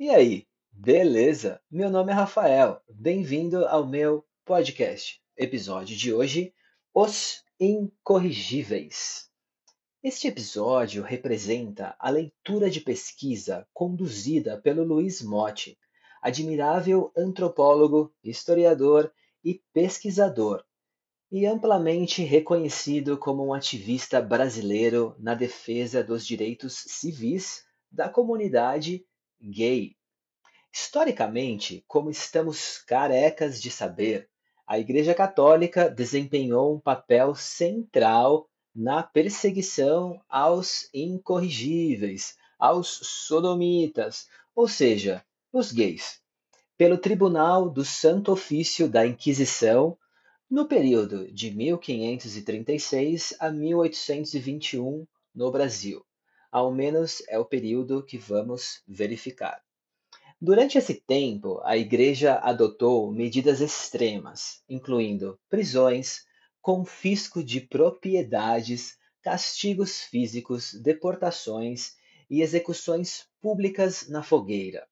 E aí, beleza? Meu nome é Rafael, bem-vindo ao meu podcast. Episódio de hoje: Os Incorrigíveis. Este episódio representa a leitura de pesquisa conduzida pelo Luiz Motti, admirável antropólogo, historiador e pesquisador, e amplamente reconhecido como um ativista brasileiro na defesa dos direitos civis da comunidade gay. Historicamente, como estamos carecas de saber, a Igreja Católica desempenhou um papel central na perseguição aos incorrigíveis, aos sodomitas, ou seja, os gays, pelo Tribunal do Santo Ofício da Inquisição no período de 1536 a 1821 no Brasil ao menos é o período que vamos verificar. Durante esse tempo, a Igreja adotou medidas extremas, incluindo prisões, confisco de propriedades, castigos físicos, deportações e execuções públicas na fogueira,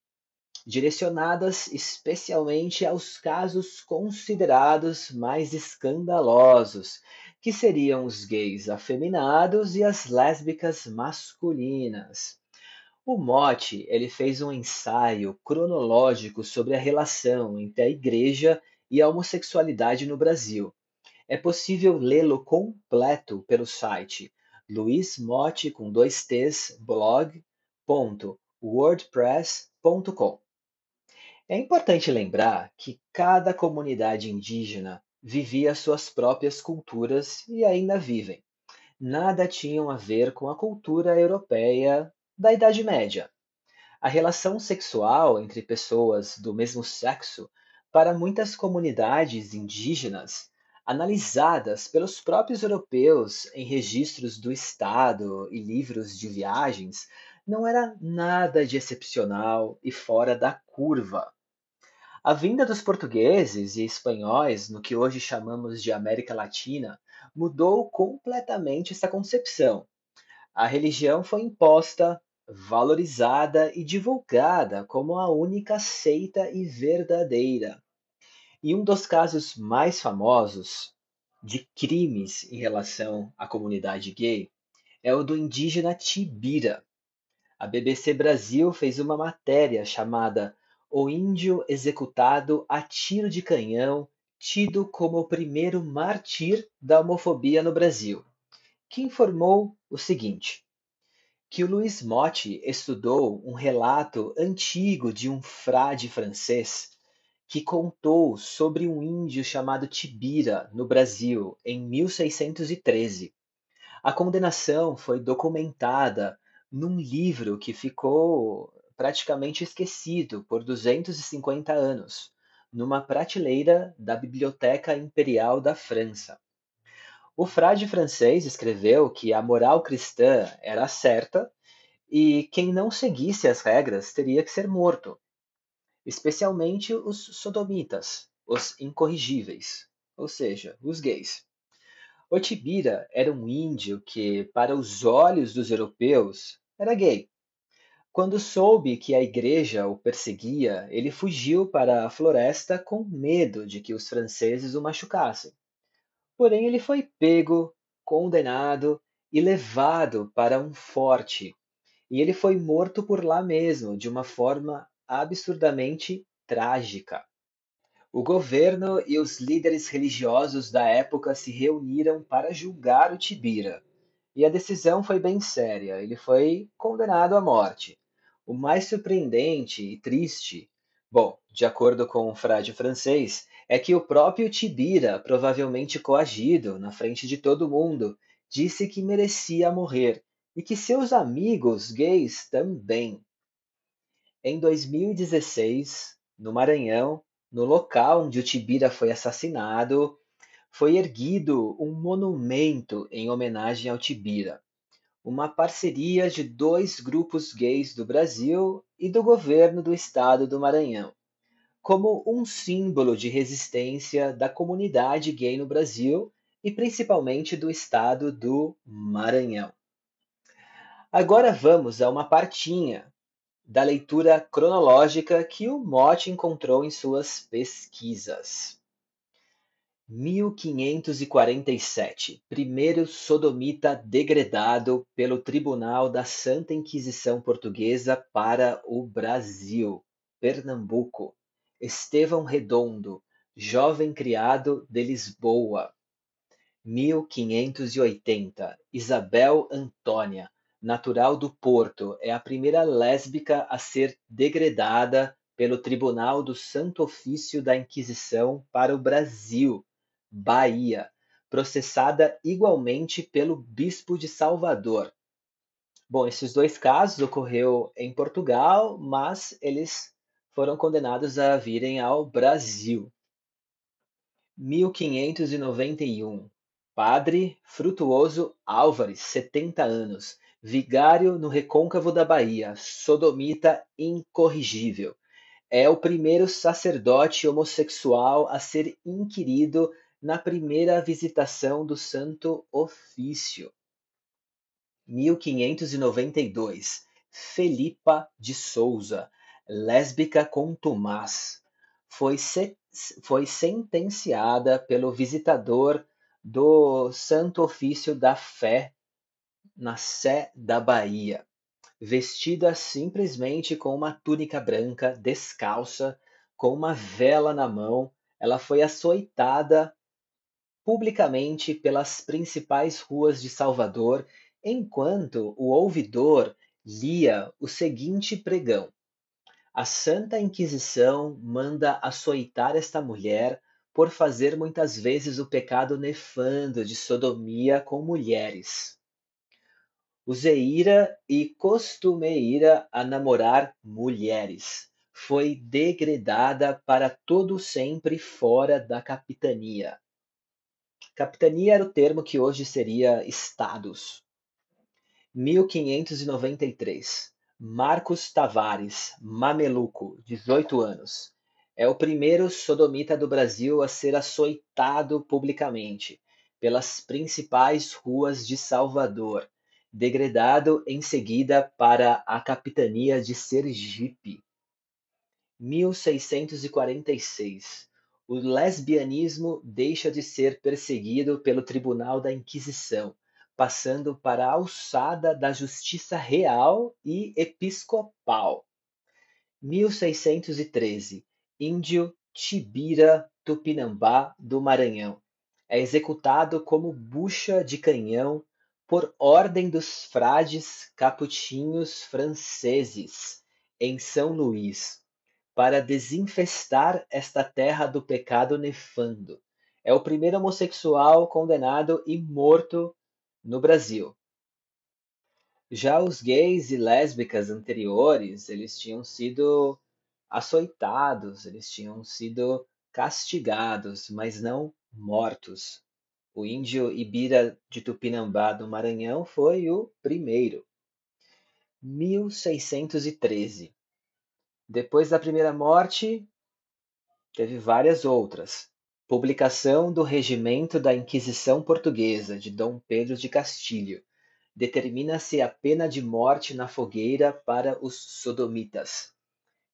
direcionadas especialmente aos casos considerados mais escandalosos que seriam os gays afeminados e as lésbicas masculinas. O Motte ele fez um ensaio cronológico sobre a relação entre a igreja e a homossexualidade no Brasil. É possível lê-lo completo pelo site luismote com dois t's blog.wordpress.com. É importante lembrar que cada comunidade indígena vivia suas próprias culturas e ainda vivem. Nada tinham a ver com a cultura europeia da Idade Média. A relação sexual entre pessoas do mesmo sexo, para muitas comunidades indígenas, analisadas pelos próprios europeus em registros do Estado e livros de viagens, não era nada de excepcional e fora da curva. A vinda dos portugueses e espanhóis no que hoje chamamos de América Latina mudou completamente essa concepção. A religião foi imposta, valorizada e divulgada como a única seita e verdadeira. E um dos casos mais famosos de crimes em relação à comunidade gay é o do indígena Tibira. A BBC Brasil fez uma matéria chamada o índio executado a tiro de canhão, tido como o primeiro mártir da homofobia no Brasil, que informou o seguinte: que o Luiz Motti estudou um relato antigo de um frade francês que contou sobre um índio chamado Tibira no Brasil em 1613. A condenação foi documentada num livro que ficou praticamente esquecido por 250 anos, numa prateleira da Biblioteca Imperial da França. O frade francês escreveu que a moral cristã era certa e quem não seguisse as regras teria que ser morto, especialmente os sodomitas, os incorrigíveis, ou seja, os gays. Otibira era um índio que, para os olhos dos europeus, era gay. Quando soube que a igreja o perseguia, ele fugiu para a floresta com medo de que os franceses o machucassem. Porém, ele foi pego, condenado e levado para um forte, e ele foi morto por lá mesmo, de uma forma absurdamente trágica. O governo e os líderes religiosos da época se reuniram para julgar o Tibira, e a decisão foi bem séria. Ele foi condenado à morte. O mais surpreendente e triste, bom, de acordo com o frade francês, é que o próprio Tibira, provavelmente coagido na frente de todo mundo, disse que merecia morrer e que seus amigos gays também. Em 2016, no Maranhão, no local onde o Tibira foi assassinado, foi erguido um monumento em homenagem ao Tibira uma parceria de dois grupos gays do Brasil e do governo do estado do Maranhão, como um símbolo de resistência da comunidade gay no Brasil e principalmente do estado do Maranhão. Agora vamos a uma partinha da leitura cronológica que o Mote encontrou em suas pesquisas. 1547 Primeiro sodomita degradado pelo Tribunal da Santa Inquisição Portuguesa para o Brasil, Pernambuco. Estevão Redondo, jovem criado de Lisboa. 1580 Isabel Antônia, natural do Porto, é a primeira lésbica a ser degradada pelo Tribunal do Santo Ofício da Inquisição para o Brasil, Bahia, processada igualmente pelo bispo de Salvador. Bom, esses dois casos ocorreu em Portugal, mas eles foram condenados a virem ao Brasil. 1591 Padre Frutuoso Álvares, 70 anos, vigário no recôncavo da Bahia, sodomita incorrigível. É o primeiro sacerdote homossexual a ser inquirido na primeira visitação do Santo Ofício. 1592 Felipa de Souza, lésbica com Tomás, foi, se, foi sentenciada pelo visitador do Santo Ofício da Fé na Sé da Bahia, vestida simplesmente com uma túnica branca, descalça, com uma vela na mão, ela foi açoitada publicamente pelas principais ruas de Salvador, enquanto o ouvidor lia o seguinte pregão: A Santa Inquisição manda açoitar esta mulher por fazer muitas vezes o pecado nefando de sodomia com mulheres. Useira e costumeira a namorar mulheres. Foi degradada para todo sempre fora da capitania. Capitania era o termo que hoje seria estados. 1593. Marcos Tavares, mameluco, 18 anos. É o primeiro sodomita do Brasil a ser açoitado publicamente pelas principais ruas de Salvador, degradado em seguida para a capitania de Sergipe. 1646 o lesbianismo deixa de ser perseguido pelo Tribunal da Inquisição, passando para a alçada da justiça real e episcopal. 1613 Índio Tibira Tupinambá do Maranhão. É executado como bucha de canhão por ordem dos frades capuchinhos franceses em São Luís, para desinfestar esta terra do pecado nefando. É o primeiro homossexual condenado e morto no Brasil. Já os gays e lésbicas anteriores, eles tinham sido açoitados, eles tinham sido castigados, mas não mortos. O índio Ibira de Tupinambá do Maranhão foi o primeiro. 1613 depois da primeira morte, teve várias outras. Publicação do Regimento da Inquisição Portuguesa de Dom Pedro de Castilho. Determina-se a pena de morte na fogueira para os sodomitas.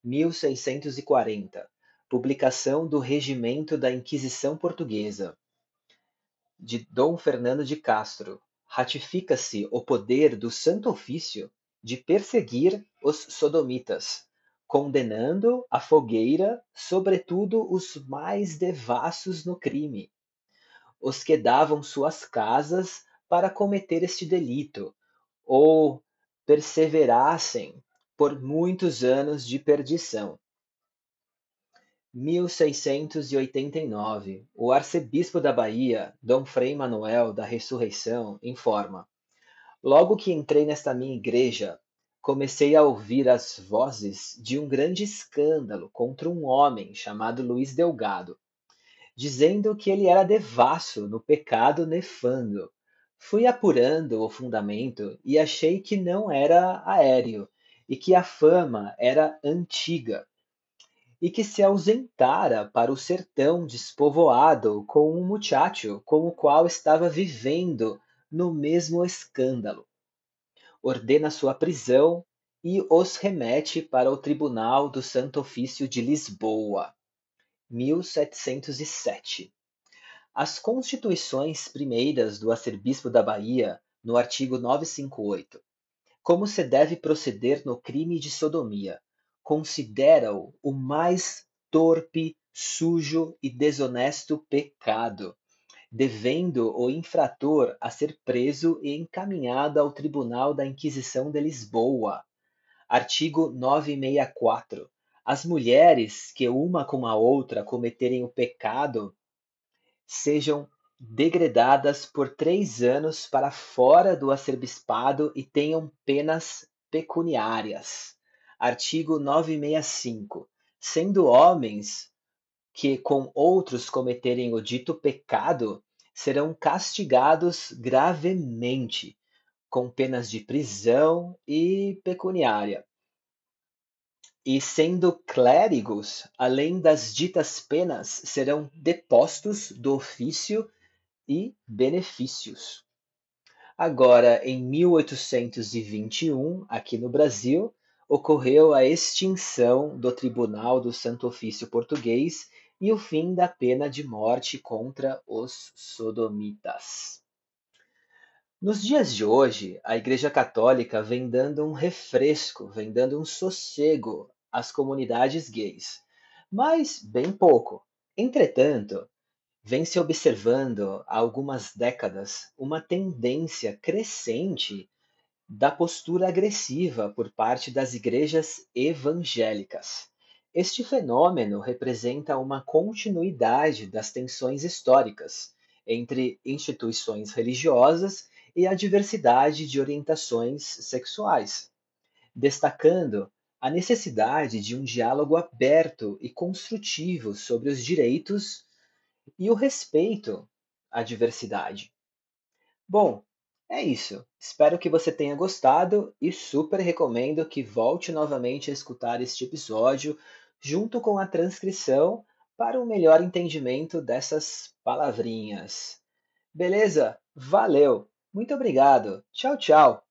1640. Publicação do Regimento da Inquisição Portuguesa de Dom Fernando de Castro. Ratifica-se o poder do Santo Ofício de perseguir os sodomitas condenando à fogueira, sobretudo os mais devassos no crime, os que davam suas casas para cometer este delito, ou perseverassem por muitos anos de perdição. 1689, o arcebispo da Bahia, Dom Frei Manuel da Ressurreição, informa: Logo que entrei nesta minha igreja, comecei a ouvir as vozes de um grande escândalo contra um homem chamado Luiz Delgado, dizendo que ele era devasso no pecado nefando. Fui apurando o fundamento e achei que não era aéreo e que a fama era antiga e que se ausentara para o sertão despovoado com um muchacho com o qual estava vivendo no mesmo escândalo ordena sua prisão e os remete para o Tribunal do Santo Ofício de Lisboa, 1707. As constituições primeiras do arcebispo da Bahia, no artigo 958, como se deve proceder no crime de sodomia, considera-o o mais torpe, sujo e desonesto pecado, devendo o infrator a ser preso e encaminhado ao Tribunal da Inquisição de Lisboa. Artigo 964. As mulheres que uma com a outra cometerem o pecado sejam degradadas por três anos para fora do arcebispado e tenham penas pecuniárias. Artigo 965. Sendo homens que com outros cometerem o dito pecado, serão castigados gravemente, com penas de prisão e pecuniária. E sendo clérigos, além das ditas penas, serão depostos do ofício e benefícios. Agora, em 1821, aqui no Brasil, ocorreu a extinção do Tribunal do Santo Ofício Português e o fim da pena de morte contra os sodomitas. Nos dias de hoje, a Igreja Católica vem dando um refresco, vem dando um sossego às comunidades gays, mas bem pouco. Entretanto, vem se observando há algumas décadas uma tendência crescente da postura agressiva por parte das igrejas evangélicas. Este fenômeno representa uma continuidade das tensões históricas entre instituições religiosas e a diversidade de orientações sexuais, destacando a necessidade de um diálogo aberto e construtivo sobre os direitos e o respeito à diversidade. Bom, é isso. Espero que você tenha gostado e super recomendo que volte novamente a escutar este episódio junto com a transcrição para um melhor entendimento dessas palavrinhas. Beleza? Valeu! Muito obrigado. Tchau, tchau.